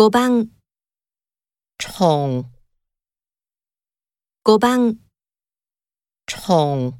五番虫，五番虫。